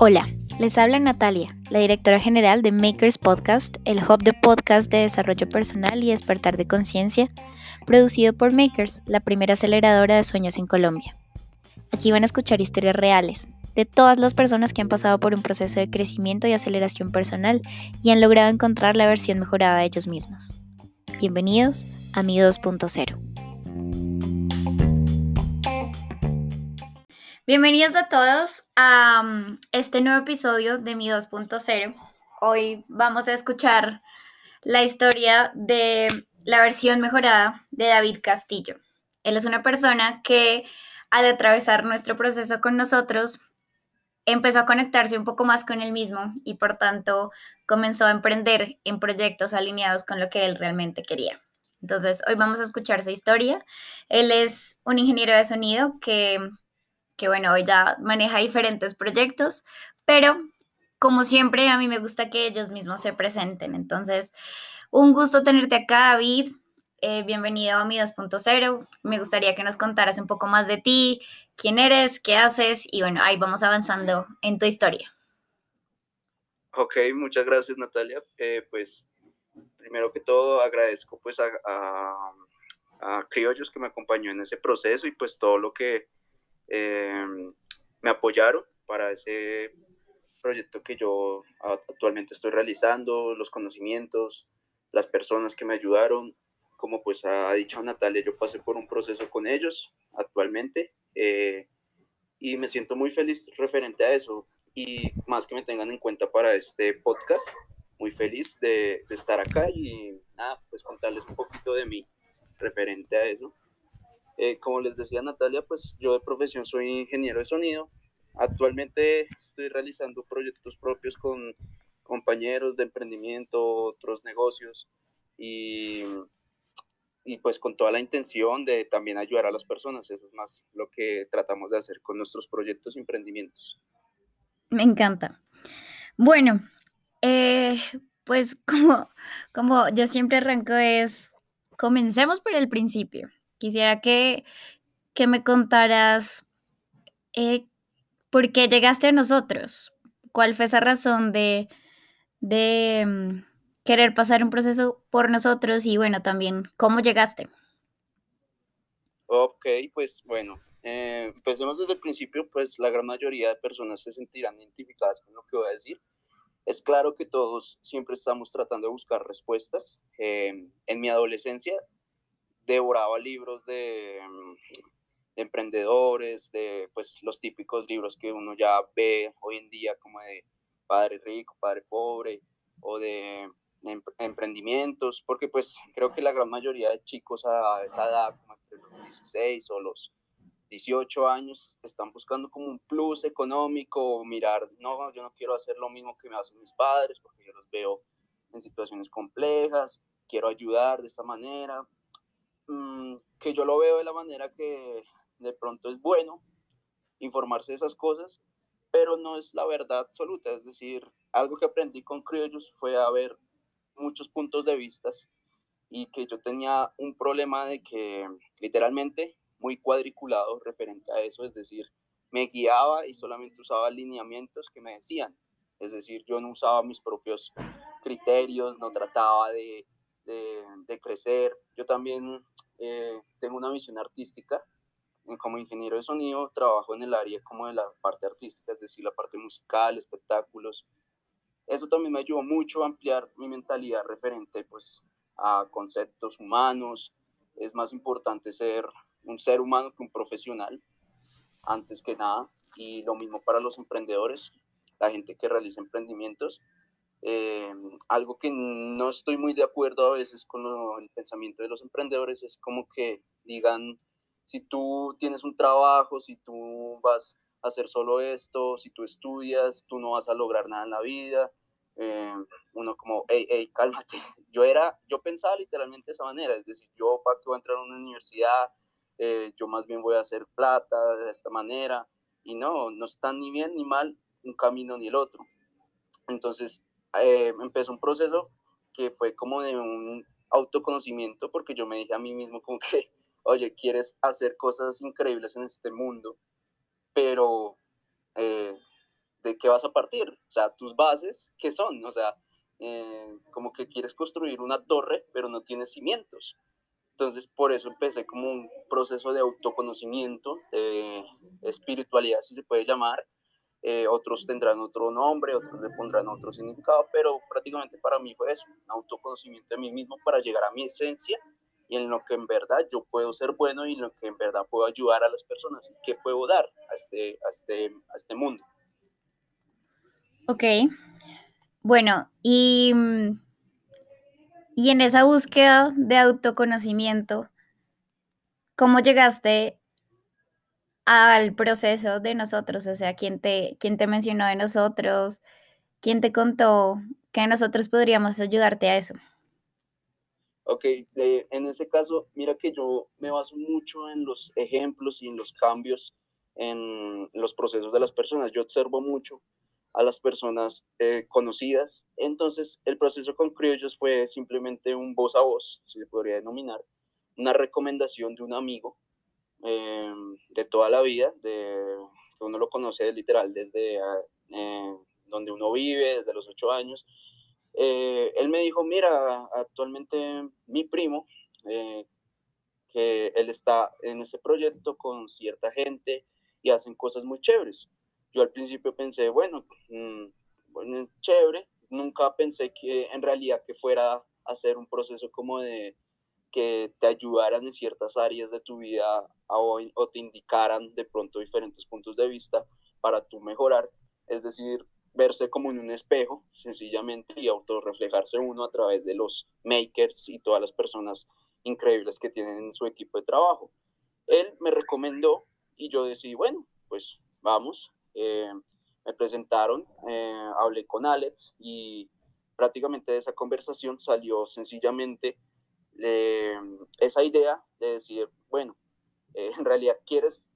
Hola, les habla Natalia, la directora general de Makers Podcast, el hub de podcast de desarrollo personal y despertar de conciencia, producido por Makers, la primera aceleradora de sueños en Colombia. Aquí van a escuchar historias reales de todas las personas que han pasado por un proceso de crecimiento y aceleración personal y han logrado encontrar la versión mejorada de ellos mismos. Bienvenidos a Mi 2.0. Bienvenidos a todos a um, este nuevo episodio de Mi 2.0. Hoy vamos a escuchar la historia de la versión mejorada de David Castillo. Él es una persona que al atravesar nuestro proceso con nosotros empezó a conectarse un poco más con él mismo y por tanto comenzó a emprender en proyectos alineados con lo que él realmente quería. Entonces, hoy vamos a escuchar su historia. Él es un ingeniero de sonido que que bueno, ya maneja diferentes proyectos, pero como siempre a mí me gusta que ellos mismos se presenten. Entonces, un gusto tenerte acá, David. Eh, bienvenido a mi 2.0. Me gustaría que nos contaras un poco más de ti, quién eres, qué haces y bueno, ahí vamos avanzando en tu historia. Ok, muchas gracias Natalia. Eh, pues primero que todo agradezco pues a, a, a Criollos que me acompañó en ese proceso y pues todo lo que Em, me apoyaron para ese proyecto que yo actualmente estoy realizando, los conocimientos, las personas que me ayudaron. Como pues ha dicho Natalia, yo pasé por un proceso con ellos actualmente eh, y me siento muy feliz referente a eso y más que me tengan en cuenta para este podcast, muy feliz de, de estar acá y nada, pues contarles un poquito de mí referente a eso. Eh, como les decía Natalia, pues yo de profesión soy ingeniero de sonido. Actualmente estoy realizando proyectos propios con compañeros de emprendimiento, otros negocios y, y pues con toda la intención de también ayudar a las personas. Eso es más lo que tratamos de hacer con nuestros proyectos y emprendimientos. Me encanta. Bueno, eh, pues como, como yo siempre arranco es, comencemos por el principio. Quisiera que, me contaras eh, por qué llegaste a nosotros. ¿Cuál fue esa razón de, de mm, querer pasar un proceso por nosotros y bueno, también cómo llegaste? Ok, pues bueno, eh, empecemos desde el principio, pues la gran mayoría de personas se sentirán identificadas con lo que voy a decir. Es claro que todos siempre estamos tratando de buscar respuestas. Eh, en mi adolescencia devoraba libros de, mm, de, emprendedores, de pues los típicos libros que uno ya ve hoy en día como de padre rico, padre pobre o de, emprendimientos, porque pues creo que la gran mayoría de chicos a esa edad, como entre los 16 o los 18 años, están buscando como un plus económico, mirar, no, yo no quiero hacer lo mismo que me hacen mis padres, porque yo los veo en situaciones complejas, quiero ayudar de esta manera, Mm, que yo lo veo de la manera que de pronto es bueno informarse de esas cosas, pero no es la verdad absoluta. Es decir, algo que aprendí con criollos fue a ver muchos puntos de vista y que yo tenía un problema de que literalmente muy cuadriculado referente a eso, es decir, me guiaba y solamente usaba lineamientos que me decían. Es decir, yo no usaba mis propios criterios, no trataba de de, crecer. Yo también eh, tengo una visión artística. Como ingeniero de sonido trabajo en el área como de la parte artística, es decir, la parte musical, espectáculos. Eso también me ayudó mucho a ampliar mi mentalidad referente pues, a conceptos humanos. Es más importante ser un ser humano que un profesional, antes que nada. Y lo mismo para los emprendedores, la gente que realiza emprendimientos eh, algo que no estoy muy de acuerdo a veces con el pensamiento de los emprendedores es como que digan, si tú tienes un trabajo, si tú vas a hacer solo esto, si tú estudias, tú no vas a lograr nada en la vida. Eh, uno como, hey, hey, cálmate. Yo era, yo pensaba literalmente de esa manera, es decir, yo para que voy a entrar a una universidad, eh, yo más bien voy a hacer plata de esta manera. Y no, no está ni bien ni mal un camino ni el otro. Entonces, eh, empezó un proceso que fue como de un autoconocimiento, porque yo me dije a mí mismo como que, oye, quieres hacer cosas increíbles en este mundo, pero eh, ¿de qué vas a partir? O sea, tus bases, ¿qué son? O sea, eh, como que quieres construir una torre, pero no tienes cimientos. Entonces, por eso empecé como un proceso de autoconocimiento, de espiritualidad, si se puede llamar. Eh, otros tendrán otro nombre, otros le pondrán otro significado, pero prácticamente para mí fue eso, un autoconocimiento de mí mismo para llegar a mi esencia y en lo que en verdad yo puedo ser bueno y en lo que en verdad puedo ayudar a las personas y qué puedo dar a este, a este, a este mundo. Ok, bueno, y, y en esa búsqueda de autoconocimiento, ¿cómo llegaste al proceso de nosotros? O sea, ¿quién te, quién te mencionó de nosotros? ¿Quién te contó que nosotros podríamos ayudarte a eso? Ok, en ese caso, mira que yo me baso mucho en los ejemplos y en los cambios en los procesos de las personas. Yo observo mucho a las personas eh, conocidas. Entonces, el proceso con Criollos fue simplemente un voz a voz, si se podría denominar, una recomendación de un amigo eh, de toda la vida, de, que uno lo conoce literal desde eh, donde uno vive, desde los ocho años, eh, él me dijo, mira, actualmente mi primo, eh, que él está en este proyecto con cierta gente y hacen cosas muy chéveres. Yo al principio pensé, bueno, mm, bueno, chévere, nunca pensé que en realidad que fuera a hacer un proceso como de que te ayudaran en ciertas áreas de tu vida o, o te indicaran de pronto diferentes puntos de vista para tú mejorar. Es decir, verse como en un espejo, sencillamente, y autorreflejarse uno a través de los makers y todas las personas increíbles que tienen en su equipo de trabajo. Él me recomendó y yo decidí, bueno, pues vamos. Eh, me presentaron, eh, hablé con Alex y prácticamente de esa conversación salió sencillamente eh, esa idea de decir, bueno, en realidad quieres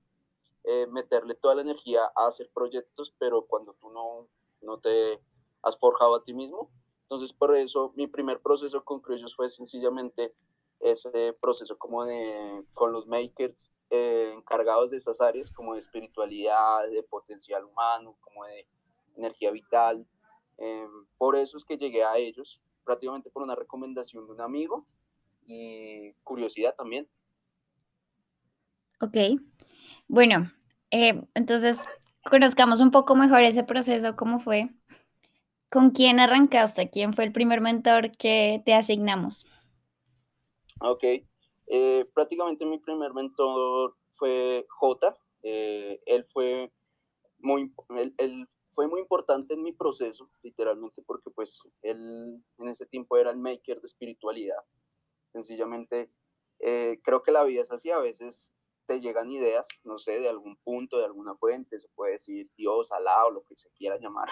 meterle toda la energía a hacer proyectos, pero cuando tú no no te has forjado a ti mismo. Entonces, por eso mi primer proceso con Crucius fue sencillamente ese proceso como de, con los makers eh, encargados de esas áreas, como de espiritualidad, de potencial humano, como de energía vital. Em, por eso es que llegué a ellos, prácticamente por una recomendación de un amigo y curiosidad también. Ok, bueno, eh, entonces conozcamos un poco mejor ese proceso, cómo fue. ¿Con quién arrancaste? ¿Quién fue el primer mentor que te asignamos? Ok, eh, prácticamente mi primer mentor fue J. Eh, él, fue muy, él, fue muy importante en mi proceso, literalmente, porque pues él en ese tiempo era el maker de espiritualidad. Sencillamente, eh, creo que la vida es así, a veces te llegan ideas, no sé, de algún punto, de alguna fuente, se puede decir Dios, Alá o lo que se quiera llamar.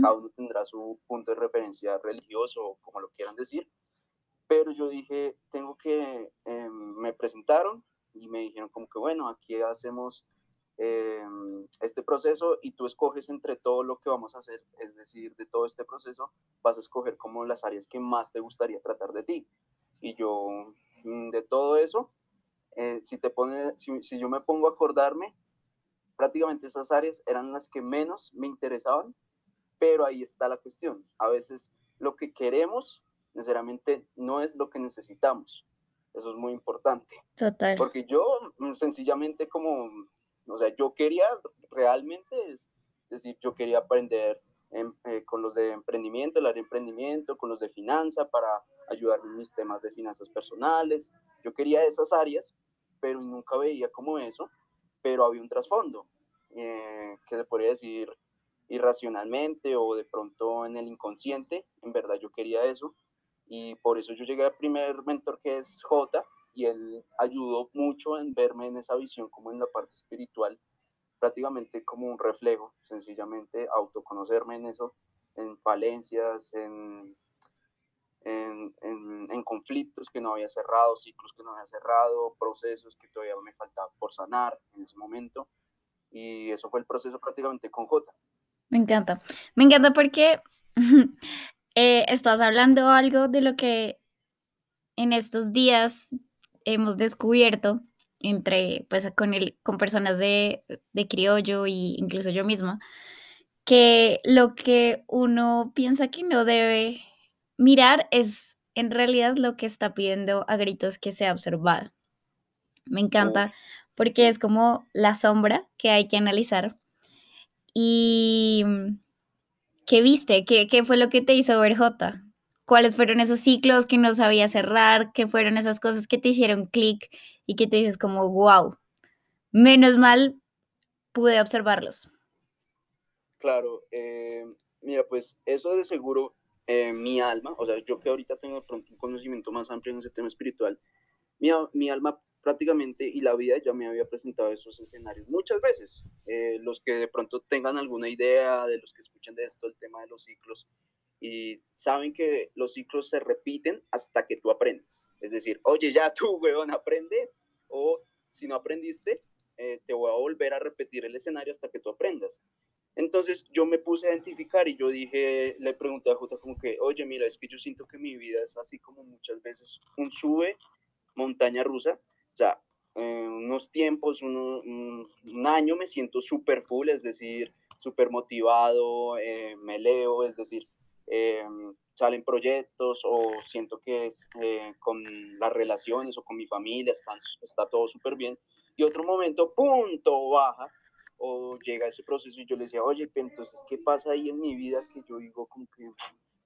Cada uno tendrá su punto de referencia religioso o como lo quieran decir. Pero yo dije, tengo que, em, me presentaron y me dijeron como que, bueno, aquí hacemos em, este proceso y tú escoges entre todo lo que vamos a hacer, es decir, de todo este proceso, vas a escoger como las áreas que más te gustaría tratar de ti. Y yo, mm, de todo eso, eh, si, te pone, si, yo me pongo a acordarme, prácticamente esas áreas eran las que menos me interesaban, pero ahí está la cuestión. A veces lo que queremos necesariamente no es lo que necesitamos. Eso es muy importante. Total. Porque yo mm, sencillamente como, o sea, yo quería realmente, es decir, yo quería aprender eh, con los de emprendimiento, el área de emprendimiento, con los de finanza para ayudar en mis temas de finanzas personales. Yo quería esas áreas, pero nunca veía como eso, pero había un trasfondo, eh, que se podría decir irracionalmente o de pronto en el inconsciente, en verdad yo quería eso, y por eso yo llegué al primer mentor que es J, y él ayudó mucho en verme en esa visión como en la parte espiritual, prácticamente como un reflejo, sencillamente autoconocerme en eso, en falencias, en en, conflictos que no había cerrado, ciclos que no había cerrado, procesos que todavía me faltaban por sanar en ese momento. Y eso fue el proceso prácticamente con J. Me encanta. Me encanta porque eh, estás hablando algo de lo que en estos días hemos descubierto entre, pues, con, el, con personas de, de criollo e incluso yo misma, que lo que uno piensa que no debe mirar es en realidad lo que está pidiendo a gritos que sea observado. Me encanta porque es como la sombra que hay que analizar. Y ¿qué viste? ¿Qué, qué fue lo que te hizo ver J? ¿Cuáles fueron esos ciclos que no sabía cerrar? ¿Qué fueron esas cosas que te hicieron clic y que te dices como, wow, menos mal pude observarlos? Claro, eh, mira, pues eso de seguro eh, mi alma, o sea, yo que ahorita tengo de pronto un conocimiento más amplio en ese tema espiritual, mi, mi alma prácticamente y la vida ya me había presentado esos escenarios muchas veces. Eh, los que de pronto tengan alguna idea de los que escuchen de esto, el tema de los ciclos, y saben que los ciclos se repiten hasta que tú aprendes. Es decir, oye, ya tú, weón, aprende, o si no aprendiste, eh, te voy a volver a repetir el escenario hasta que tú aprendas. Entonces yo me puse a identificar y yo dije, le pregunté a Jota como que, oye, mira, es que yo siento que mi vida es así como muchas veces un sube, montaña rusa, o sea, en unos tiempos, un, año me siento súper full, es decir, súper motivado, eh, me leo, es decir, eh, salen proyectos o siento que es, eh, con las relaciones o con mi familia están, está todo súper bien. Y otro momento, punto, baja o llega ese proceso y yo le decía, oye, entonces, ¿qué pasa ahí en mi vida que yo digo como que,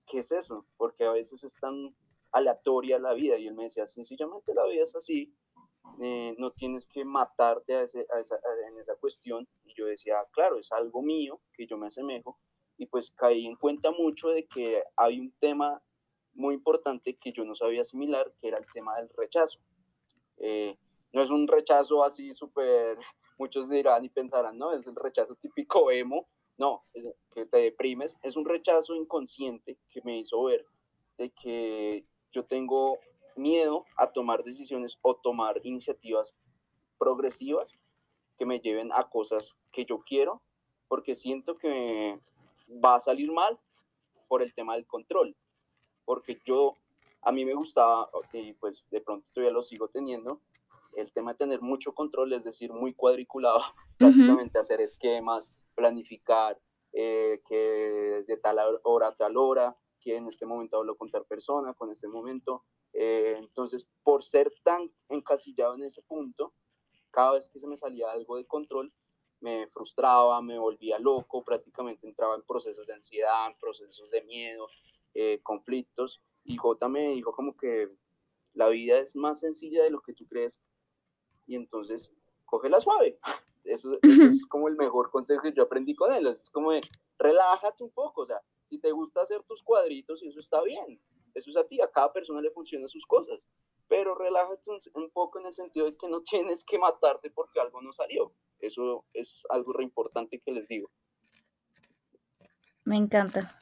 ¿qué es eso? Porque a veces es tan aleatoria la vida y él me decía, sencillamente la vida es así, eh, no tienes que matarte a, ese, a esa, en esa cuestión. Y yo decía, claro, es algo mío que yo me asemejo. Y pues caí en cuenta mucho de que hay un tema muy importante que yo no sabía asimilar, que era el tema del rechazo. Eh, no es un rechazo así súper, muchos dirán y pensarán, no, es el rechazo típico emo, no, que te deprimes, es un rechazo inconsciente que me hizo ver de que yo tengo miedo a tomar decisiones o tomar iniciativas progresivas que me lleven a cosas que yo quiero, porque siento que va a salir mal por el tema del control, porque yo, a mí me gustaba, y pues de pronto todavía lo sigo teniendo, el tema de tener mucho control, es decir, muy cuadriculado, prácticamente hacer esquemas, planificar, eh, que de tal hora a tal hora, que en este momento hablo con tal persona, con este momento, eh, entonces, por ser tan encasillado en ese punto, cada vez que se me salía algo de control, me frustraba, me volvía loco, prácticamente entraba en procesos de ansiedad, en procesos de miedo, eh, conflictos. Y J me dijo como que la vida es más sencilla de lo que tú crees. Y entonces, cógela suave. Eso, eso es como el mejor consejo que yo aprendí con él. Es como de, relájate un poco. O sea, si te gusta hacer tus cuadritos, eso está bien eso es a ti, a cada persona le funcionan sus cosas, pero relájate un, poco en el sentido de que no tienes que matarte porque algo no salió. Eso es algo re importante que les digo. Me encanta.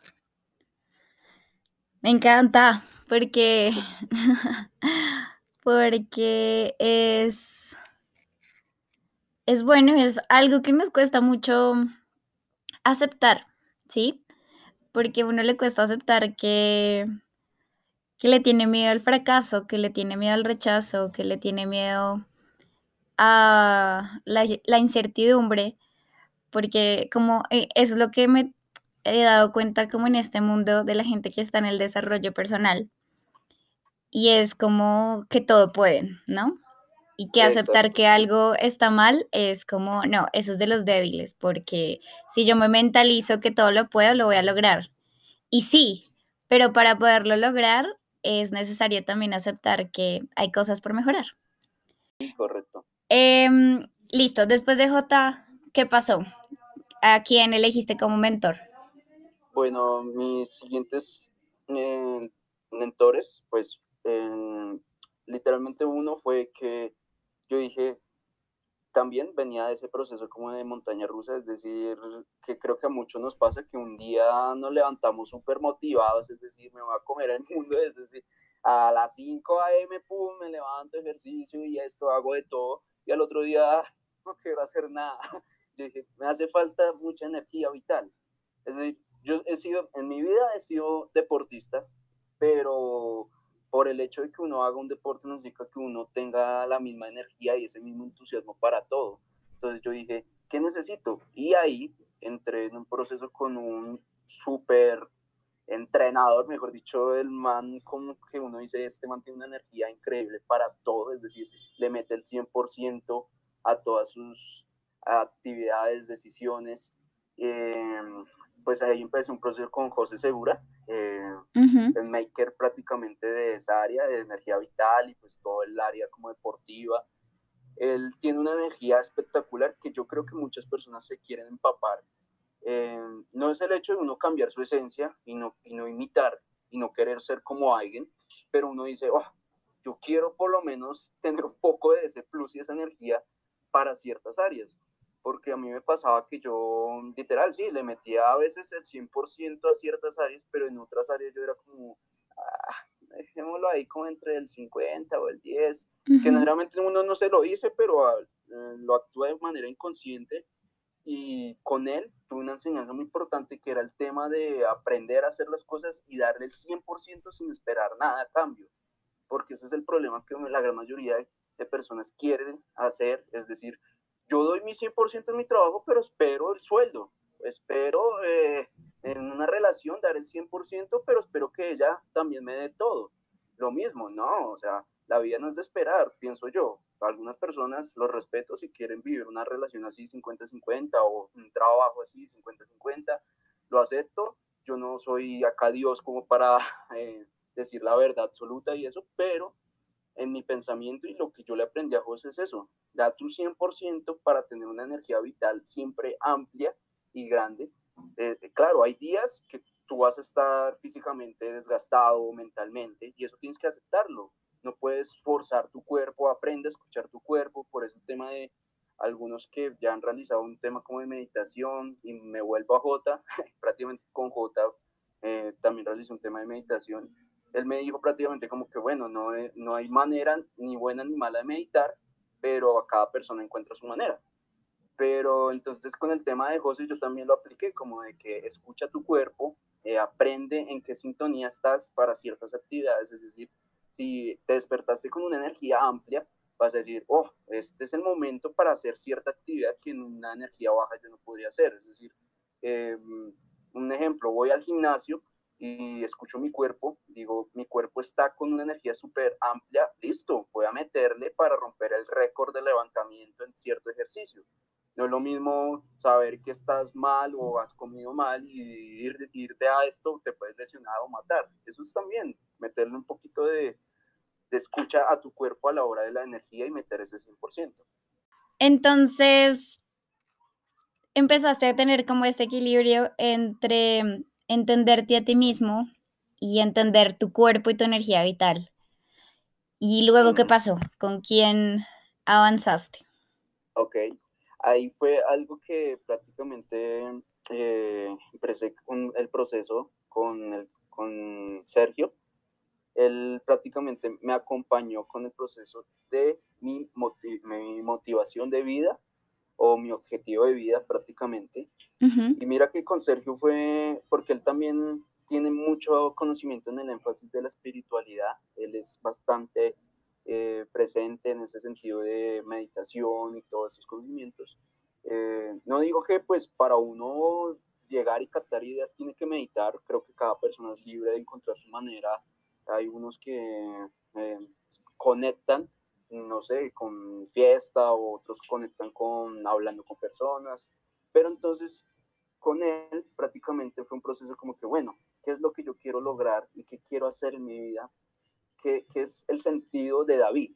Me encanta porque porque es es bueno, es algo que nos cuesta mucho aceptar, ¿sí? Porque a uno le cuesta aceptar que que le tiene miedo al fracaso, que le tiene miedo al rechazo, que le tiene miedo a la, incertidumbre, porque como eh, es lo que me he dado cuenta como en este mundo de la gente que está en el desarrollo personal, y es como que todo pueden, ¿no? Y que aceptar que algo está mal es como, no, eso es de los débiles, porque si yo me mentalizo que todo lo puedo, lo voy a lograr. Y sí, pero para poderlo lograr es necesario también aceptar que hay cosas por mejorar. Correcto. Em, listo, después de J, ¿qué pasó? ¿A quién elegiste como mentor? Bueno, mis siguientes eh, mentores, pues literalmente uno fue que yo dije, también venía de ese proceso como de montaña rusa, es decir, que creo que a muchos nos pasa que un día nos levantamos súper motivados, es decir, me voy a comer el mundo, es decir, a las 5 a.m., pum, me levanto, ejercicio y esto, hago de todo, y al otro día no quiero hacer nada. Yo dije, me hace falta mucha energía vital. Es decir, yo he sido, en mi vida he sido deportista, pero por el hecho de que uno haga un deporte no significa que uno tenga la misma energía y ese mismo entusiasmo para todo. Entonces yo dije, ¿qué necesito? Y ahí entré en un proceso con un súper entrenador, mejor dicho, el man como que uno dice, este man tiene una energía increíble para todo, es decir, le mete el 100% a todas sus actividades, decisiones. Em, pues ahí empecé un proceso con José Segura, eh, el maker prácticamente de esa área de energía vital y pues todo el área como deportiva. Él tiene una energía espectacular que yo creo que muchas personas se quieren empapar. Eh, no es el hecho de uno cambiar su esencia y no, y no imitar y no querer ser como alguien, pero uno dice, oh, yo quiero por lo menos tener un poco de ese plus y esa energía para ciertas áreas, porque a mí me pasaba que yo, literal, sí, le metía a veces el 100% a ciertas áreas, pero en otras áreas yo era como, ah, dejémoslo ahí como entre el 50 o el 10, que generalmente uno no se lo dice, pero ah, eh, lo actúa de manera inconsciente y con él tuve una enseñanza muy importante que era el tema de aprender a hacer las cosas y darle el 100% sin esperar nada a cambio, porque ese es el problema que la gran mayoría de personas quieren hacer, es decir, yo doy mi 100% en mi trabajo, pero espero el sueldo, espero eh, en una relación dar el 100%, pero espero que ella también me dé todo. Lo mismo, no, o sea, la vida no es de esperar, pienso yo. Algunas personas los respeto si quieren vivir una relación así 50-50 o un trabajo así 50-50, lo acepto. Yo no soy acá Dios como para eh, decir la verdad absoluta y eso, pero en mi pensamiento y lo que yo le aprendí a José es eso, da tu 100% para tener una energía vital siempre amplia y grande. Eh, claro, hay días que tú vas a estar físicamente desgastado mentalmente y eso tienes que aceptarlo. No puedes forzar tu cuerpo, aprende a escuchar tu cuerpo, por eso el tema de algunos que ya han realizado un tema como de meditación y me vuelvo a J, prácticamente con J eh, también realicé un tema de meditación, él me dijo prácticamente como que bueno, no, no hay manera ni buena ni mala de meditar, pero a cada persona encuentra su manera. Pero entonces con el tema de José yo también lo apliqué como de que escucha tu cuerpo, eh, aprende en qué sintonía estás para ciertas actividades, es decir, si te despertaste con una energía amplia, vas a decir, oh, este es el momento para hacer cierta actividad que en una energía baja yo no podría hacer. Es decir, em, un ejemplo, voy al gimnasio y escucho mi cuerpo, digo, mi cuerpo está con una energía súper amplia, listo, voy a meterle para romper el récord de levantamiento en cierto ejercicio. No es lo mismo saber que estás mal o has comido mal y ir, irte a esto te puedes lesionar o matar. Eso es también meterle un poquito de, te escucha a tu cuerpo a la hora de la energía y meter ese 100%. Entonces, empezaste a tener como este equilibrio entre entenderte a ti mismo y entender tu cuerpo y tu energía vital. ¿Y luego qué pasó? ¿Con quién avanzaste? Ok, ahí fue algo que prácticamente eh, empecé con el proceso con, el, con Sergio él prácticamente me acompañó con el proceso de mi, mi motivación de vida o mi objetivo de vida prácticamente. Y mira que con Sergio fue porque él también tiene mucho conocimiento en el énfasis de la espiritualidad, él es bastante eh, presente en ese sentido de meditación y todos esos conocimientos. Eh, no digo que pues para uno llegar y captar ideas tiene que meditar, creo que cada persona es libre de encontrar su manera hay unos que eh, conectan, no sé, con fiesta, o otros conectan con hablando con personas, pero entonces con él prácticamente fue un proceso como que, bueno, ¿qué es lo que yo quiero lograr y qué quiero hacer en mi vida? ¿Qué, qué es el sentido de David?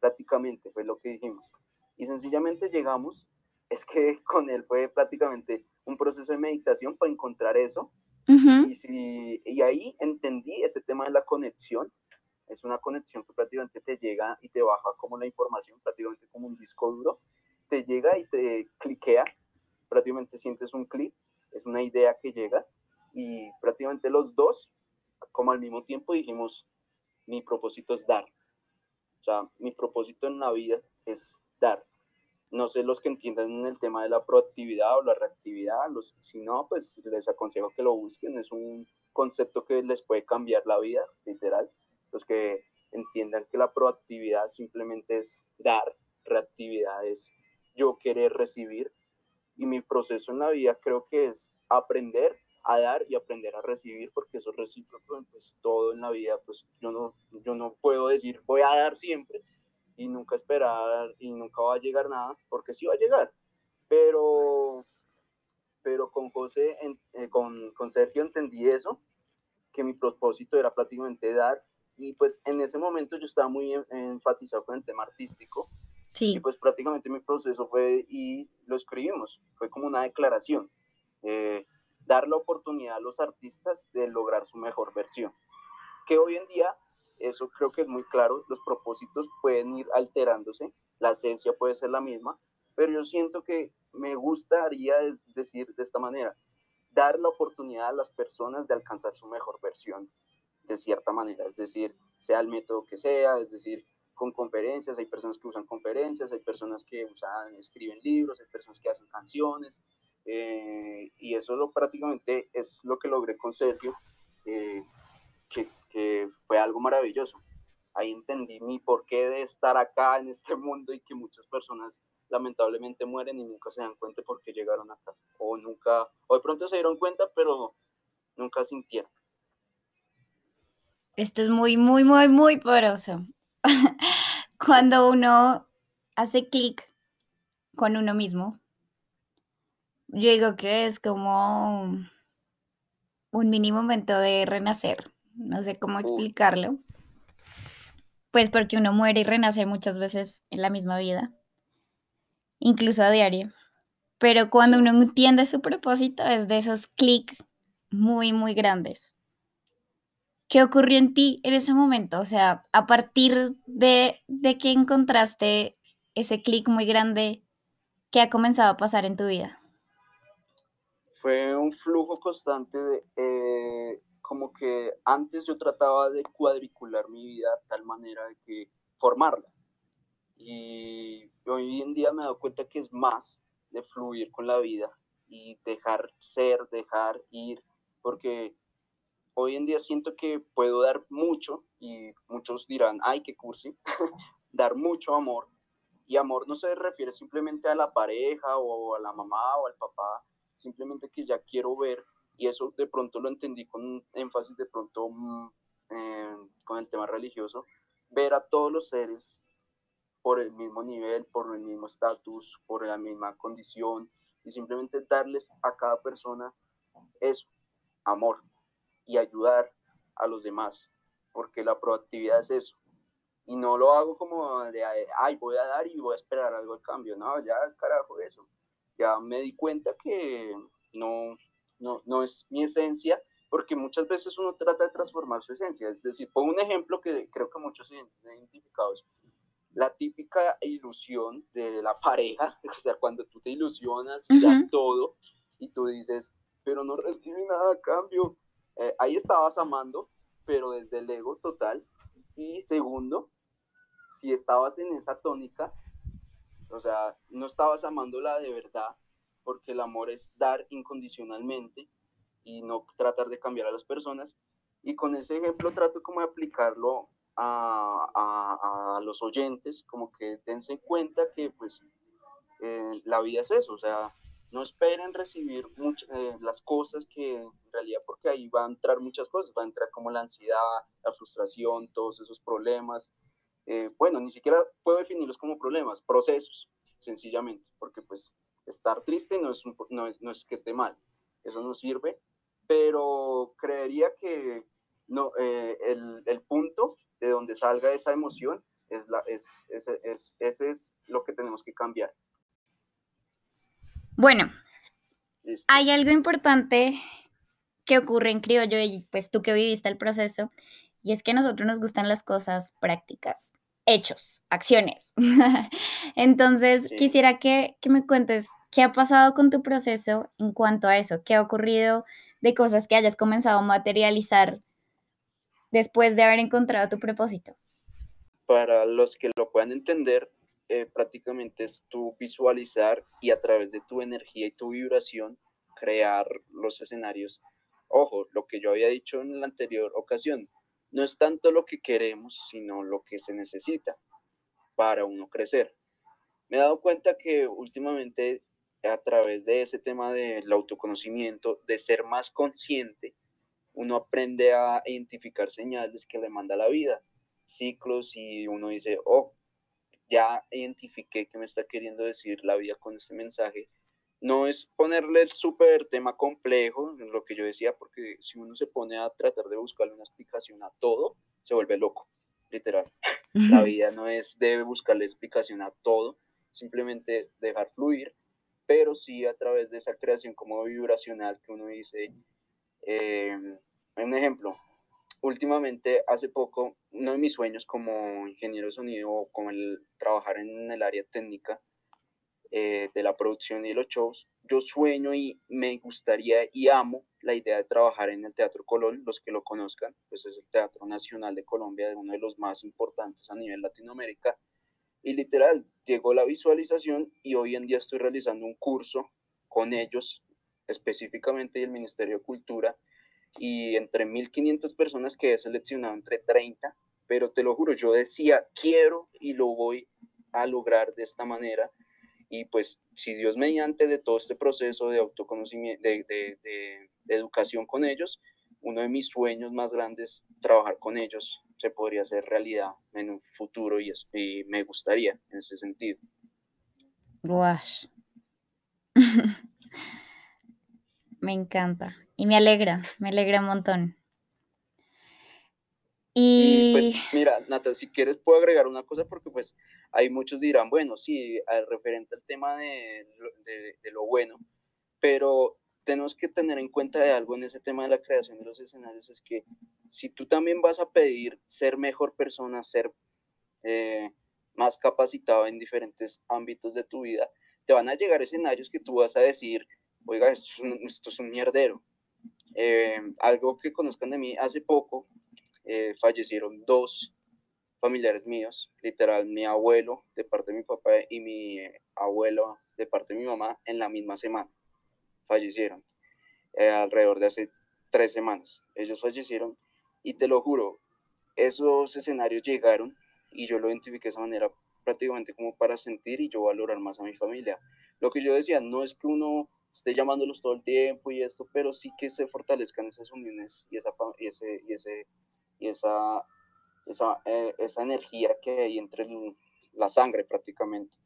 Prácticamente fue lo que dijimos. Y sencillamente llegamos, es que con él fue prácticamente un proceso de meditación para encontrar eso y, si, y ahí entendí ese tema de la conexión. Es una conexión que prácticamente te llega y te baja como la información, prácticamente como un disco duro. Te llega y te cliquea, prácticamente sientes un clic, es una idea que llega y prácticamente los dos, como al mismo tiempo dijimos, mi propósito es dar. O sea, mi propósito en la vida es dar no sé los que entiendan el tema de la proactividad o la reactividad, los, si no, pues les aconsejo que lo busquen, es un concepto que les puede cambiar la vida, literal, los que entiendan que la proactividad simplemente es dar, reactividad es yo querer recibir. Y mi proceso en la vida creo que es aprender a dar y aprender a recibir, porque eso es recíproco, pues todo en la vida, pues yo no, yo no puedo decir voy a dar siempre y nunca esperar y nunca va a llegar nada, porque sí va a llegar, pero, pero con José, eh, con, con Sergio entendí eso, que mi propósito era prácticamente dar y pues en ese momento yo estaba muy enfatizado con el tema artístico sí. y pues prácticamente mi proceso fue y lo escribimos, fue como una declaración. Eh, dar la oportunidad a los artistas de lograr su mejor versión. Que hoy en día, eso creo que es muy claro, los propósitos pueden ir alterándose, la esencia puede ser la misma, pero yo siento que me gustaría decir de esta manera, dar la oportunidad a las personas de alcanzar su mejor versión de cierta manera, es decir, sea el método que sea, es decir, con conferencias, hay personas que usan conferencias, hay personas que usan, escriben libros, hay personas que hacen canciones, eh, y eso lo, prácticamente es lo que logré con Sergio, eh, que, que, fue algo maravilloso. Ahí entendí mi porqué de estar acá en este mundo y que muchas personas lamentablemente mueren y nunca se dan cuenta por qué llegaron acá. O nunca, o de pronto se dieron cuenta, pero nunca sintieron. Esto es muy, muy, muy, muy poderoso. Cuando uno hace clic con uno mismo, yo digo que es como un mini momento de renacer. No sé cómo explicarlo. Pues porque uno muere y renace muchas veces en la misma vida, incluso a diario. Pero cuando uno entiende su propósito es de esos clics muy, muy grandes. ¿Qué ocurrió en ti en ese momento? O sea, a partir de, de que encontraste ese clic muy grande, ¿qué ha comenzado a pasar en tu vida? fue un flujo constante de, eh, como que antes yo trataba de cuadricular mi vida de tal manera de que formarla. Y hoy en día me he dado cuenta que es más de fluir con la vida y dejar ser, dejar ir, porque hoy en día siento que puedo dar mucho y muchos dirán, ay, qué cursi, dar mucho amor. Y amor no se refiere simplemente a la pareja o a la mamá o al papá, simplemente que ya quiero ver, y eso de pronto lo entendí con énfasis de pronto mm, con el tema religioso, ver a todos los seres por el mismo nivel, por el mismo estatus, por la misma condición, y simplemente darles a cada persona eso, amor, y ayudar a los demás, porque la proactividad es eso. Y no lo hago como de, ay, voy a dar y voy a esperar algo al cambio, no, ya carajo eso ya me di cuenta que no, no, no es mi esencia, porque muchas veces uno trata de transformar su esencia. Es decir, pongo un ejemplo que creo que muchos se han identificado. La típica ilusión de la pareja, o sea, cuando tú te ilusionas y das todo y tú dices, pero no recibí nada a cambio. Eh, ahí estabas amando, pero desde el ego total. Y segundo, si estabas en esa tónica, o sea, no estabas amándola de verdad, porque el amor es dar incondicionalmente y no tratar de cambiar a las personas. Y con ese ejemplo trato como de aplicarlo a, a, los oyentes, como que dense cuenta que pues eh, la vida es eso, o sea, no esperen recibir eh, las cosas que en realidad, porque ahí va a entrar muchas cosas, va a entrar como la ansiedad, la frustración, todos esos problemas, eh, bueno, ni siquiera puedo definirlos como problemas, procesos, sencillamente, porque pues estar triste no es, no es, no es que esté mal, eso no sirve, pero creería que no, eh, el, el, punto de donde salga esa emoción es, la, es, es, es, es lo que tenemos que cambiar. Bueno, hay algo importante que ocurre en criollo y pues tú que viviste el proceso y es que a nosotros nos gustan las cosas prácticas, hechos, acciones. Entonces, quisiera que, que, me cuentes qué ha pasado con tu proceso en cuanto a eso, qué ha ocurrido de cosas que hayas comenzado a materializar después de haber encontrado tu propósito. Para los que lo puedan entender, eh, prácticamente es tu visualizar y a través de tu energía y tu vibración crear los escenarios. Ojo, lo que yo había dicho en la anterior ocasión, no es tanto lo que queremos, sino lo que se necesita para uno crecer. Me he dado cuenta que últimamente a través de ese tema del autoconocimiento, de ser más consciente, uno aprende a identificar señales que le manda la vida, ciclos y uno dice, oh, ya identifiqué que me está queriendo decir la vida con este mensaje. No es ponerle el súper tema complejo, lo que yo decía, porque si uno se pone a tratar de buscarle una explicación a todo, se vuelve loco, literal. La vida no es de buscarle explicación a todo, simplemente dejar fluir, pero sí a través de esa creación como vibracional que uno dice, eh, un ejemplo, últimamente, hace poco, uno de mis sueños como ingeniero de sonido, como el trabajar en el área técnica eh, de la producción y los shows, yo sueño y me gustaría y amo la idea de trabajar en el Teatro Colón, los que lo conozcan, pues es el Teatro Nacional de Colombia, uno de los más importantes a nivel Latinoamérica. Y literal, llegó la visualización y hoy en día estoy realizando un curso con ellos, específicamente el Ministerio de Cultura, y entre 1500 personas que he seleccionado entre 30, pero te lo juro, yo decía, quiero y lo voy a lograr de esta manera. Y pues si Dios mediante de todo este proceso de autoconocimiento, de, de, de, educación con ellos, uno de mis sueños más grandes, trabajar con ellos, se podría hacer realidad en un futuro y, y me gustaría en ese sentido. Guash. me encanta. Y me alegra, me alegra un montón. Y, pues mira, Nata, si quieres puedo agregar una cosa porque pues hay muchos dirán, bueno, sí, al referente al tema de, de, lo bueno, pero tenemos que tener en cuenta de algo en ese tema de la creación de los escenarios, es que si tú también vas a pedir ser mejor persona, ser eh, más capacitado en diferentes ámbitos de tu vida, te van a llegar escenarios que tú vas a decir, oiga, esto es un, esto es mierdero, eh, algo que conozcan de mí, hace poco eh, fallecieron dos familiares míos, literal, mi abuelo de parte de mi papá y mi abuelo de parte de mi mamá en la misma semana. Fallecieron eh, alrededor de hace tres semanas. Ellos fallecieron y te lo juro, esos escenarios llegaron y yo lo identifiqué de esa manera prácticamente como para sentir y yo valorar más a mi familia. Lo que yo decía, no es que uno esté llamándolos todo el tiempo y esto, pero sí que se fortalezcan esas uniones y esa, y ese, y ese, y esa, esa, eh, esa energía que hay entre la sangre prácticamente,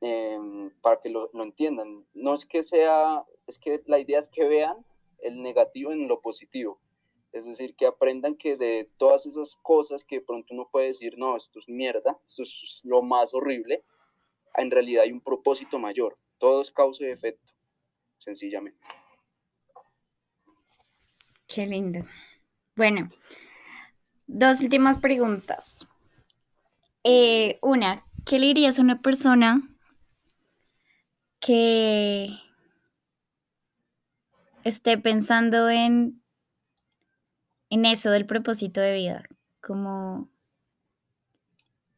em, para que lo, lo, entiendan. No es que sea, es que la idea es que vean el negativo en lo positivo. Es decir, que aprendan que de todas esas cosas que pronto uno puede decir, no, esto es mierda, esto es lo más horrible, en realidad hay un propósito mayor. Todo es causa y efecto sencillamente. Qué lindo. Bueno, dos últimas preguntas. Eh, una, ¿qué le dirías a una persona que esté pensando en, en eso del propósito de vida? Como,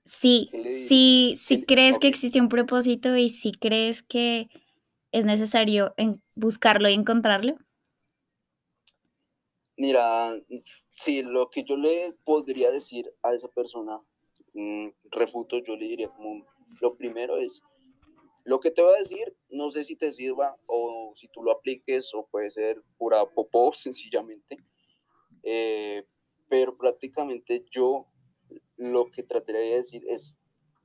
sí, sí, sí crees que existe un propósito y si crees que es necesario buscarlo y encontrarlo? Mira, sí, lo que yo le podría decir a esa persona, mm, refuto, yo le diría como, lo primero es, lo que te voy a decir, no sé si te sirva o si tú lo apliques o puede ser pura popó, sencillamente, eh, pero prácticamente yo lo que trataría de decir es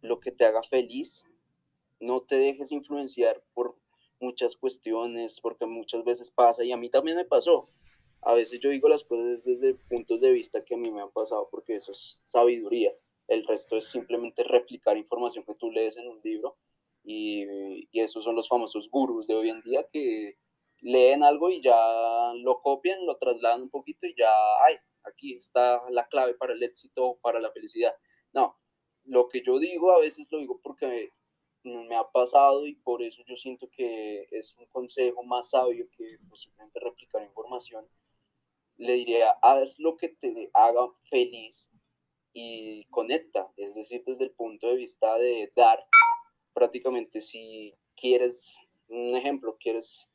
lo que te haga feliz, no te dejes influenciar por muchas cuestiones, porque muchas veces pasa, y a mí también me pasó. A veces yo digo las cosas desde puntos de vista que a mí me han pasado, porque eso es sabiduría. El resto es simplemente replicar información que tú lees en un libro, y, y esos son los famosos gurús de hoy en día que leen algo y ya lo copian, lo trasladan un poquito y ya, ay, aquí está la clave para el éxito, para la felicidad. No, lo que yo digo a veces lo digo porque me ha pasado y por eso yo siento que es un consejo más sabio que posiblemente replicar información. Le diría, haz lo que te haga feliz y conecta, es decir, desde el punto de vista de dar, prácticamente si quieres, un ejemplo, quieres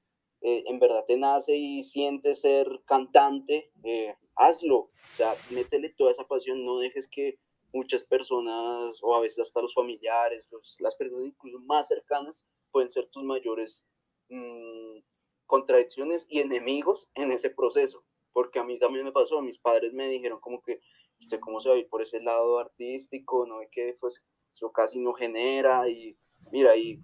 eh, en verdad te nace y sientes ser cantante, eh, hazlo, o sea, métele toda esa pasión, no dejes que muchas personas o a veces hasta los familiares, las personas incluso más cercanas pueden ser tus mayores mm, contradicciones y enemigos en ese proceso, porque a mí también me pasó, mis padres me dijeron como que usted cómo se va a ir por ese lado artístico, no ve que pues eso casi no genera y mira, y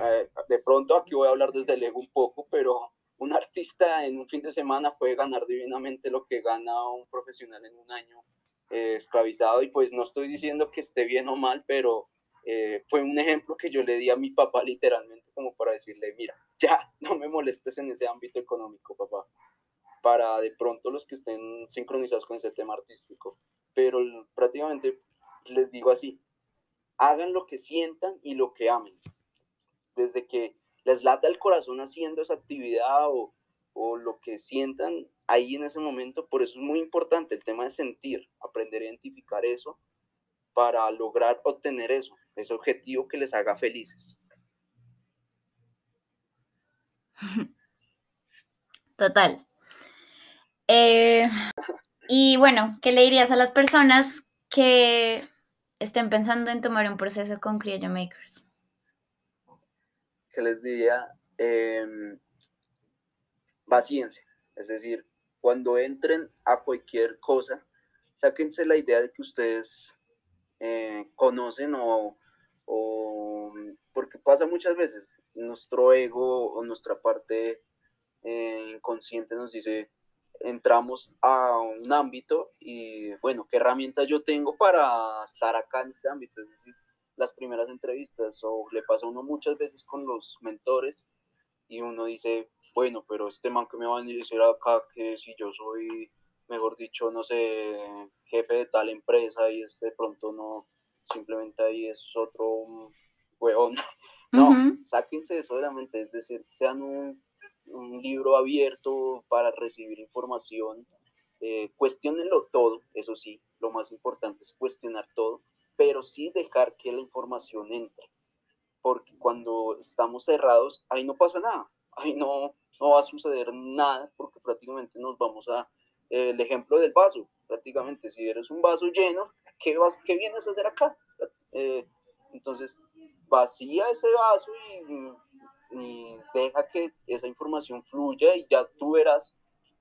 eh, de pronto aquí voy a hablar desde el ego un poco, pero un artista en un fin de semana puede ganar divinamente lo que gana un profesional en un año eh, esclavizado y pues no estoy diciendo que esté bien o mal, pero eh, fue un ejemplo que yo le di a mi papá literalmente como para decirle, mira, ya, no me molestes en ese ámbito económico, papá, para de pronto los que estén sincronizados con ese tema artístico, pero prácticamente les digo así, hagan lo que sientan y lo que amen desde que les lata el corazón haciendo esa actividad o, o lo que sientan ahí en ese momento, por eso es muy importante el tema de sentir, aprender a identificar eso para lograr obtener eso, ese objetivo que les haga felices. Total. Eh, y bueno, ¿qué le dirías a las personas que estén pensando en tomar un proceso con Criollo Makers? que les diría em, paciencia. Es decir, cuando entren a cualquier cosa, sáquense la idea de que ustedes eh, conocen o, porque pasa muchas veces, nuestro ego o nuestra parte eh, inconsciente nos dice, entramos a un ámbito y bueno, ¿qué herramientas yo tengo para estar acá en este ámbito? Es decir, las primeras entrevistas o le pasa a uno muchas veces con los mentores y uno dice, bueno, pero este man que me va a decir acá que si yo soy, mejor dicho, no sé, jefe de tal empresa y este de pronto no, simplemente ahí es otro huevón. No, sáquense eso de la mente, es decir, sean un, un libro abierto para recibir información, eh, cuestionenlo todo, eso sí, lo más importante es cuestionar todo pero sí dejar que la información entre, porque cuando estamos cerrados, ahí no pasa nada, ahí no, no va a suceder nada, porque prácticamente nos vamos a, el ejemplo del vaso, prácticamente, si eres un vaso lleno, ¿qué, vas, qué vienes a hacer acá? Eh, entonces, vacía ese vaso y, y deja que esa información fluya y ya tú verás,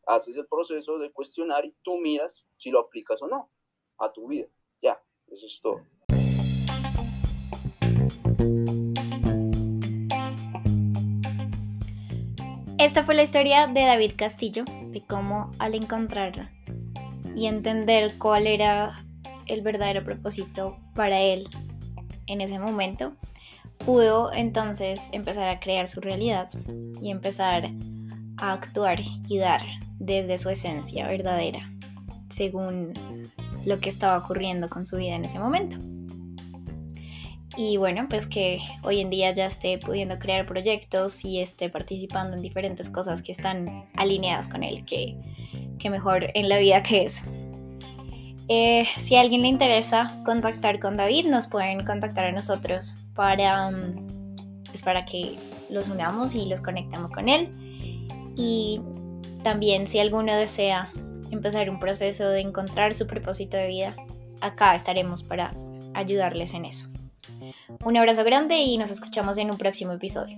haces el proceso de cuestionar y tú miras si lo aplicas o no a tu vida. Ya, eso es todo. Esta fue la historia de David Castillo, de cómo al encontrar y entender cuál era el verdadero propósito para él en ese momento, pudo entonces empezar a crear su realidad y empezar a actuar y dar desde su esencia verdadera, según lo que estaba ocurriendo con su vida en ese momento. Y bueno, pues que hoy en día ya esté pudiendo crear proyectos y esté participando en diferentes cosas que están alineadas con él, que, mejor en la vida que es. Eh, si a alguien le interesa contactar con David, nos pueden contactar a nosotros para, mm, pues para que los unamos y los conectemos con él. Y también si alguno desea empezar un proceso de encontrar su propósito de vida, acá estaremos para ayudarles en eso. Un abrazo grande y nos escuchamos en un próximo episodio.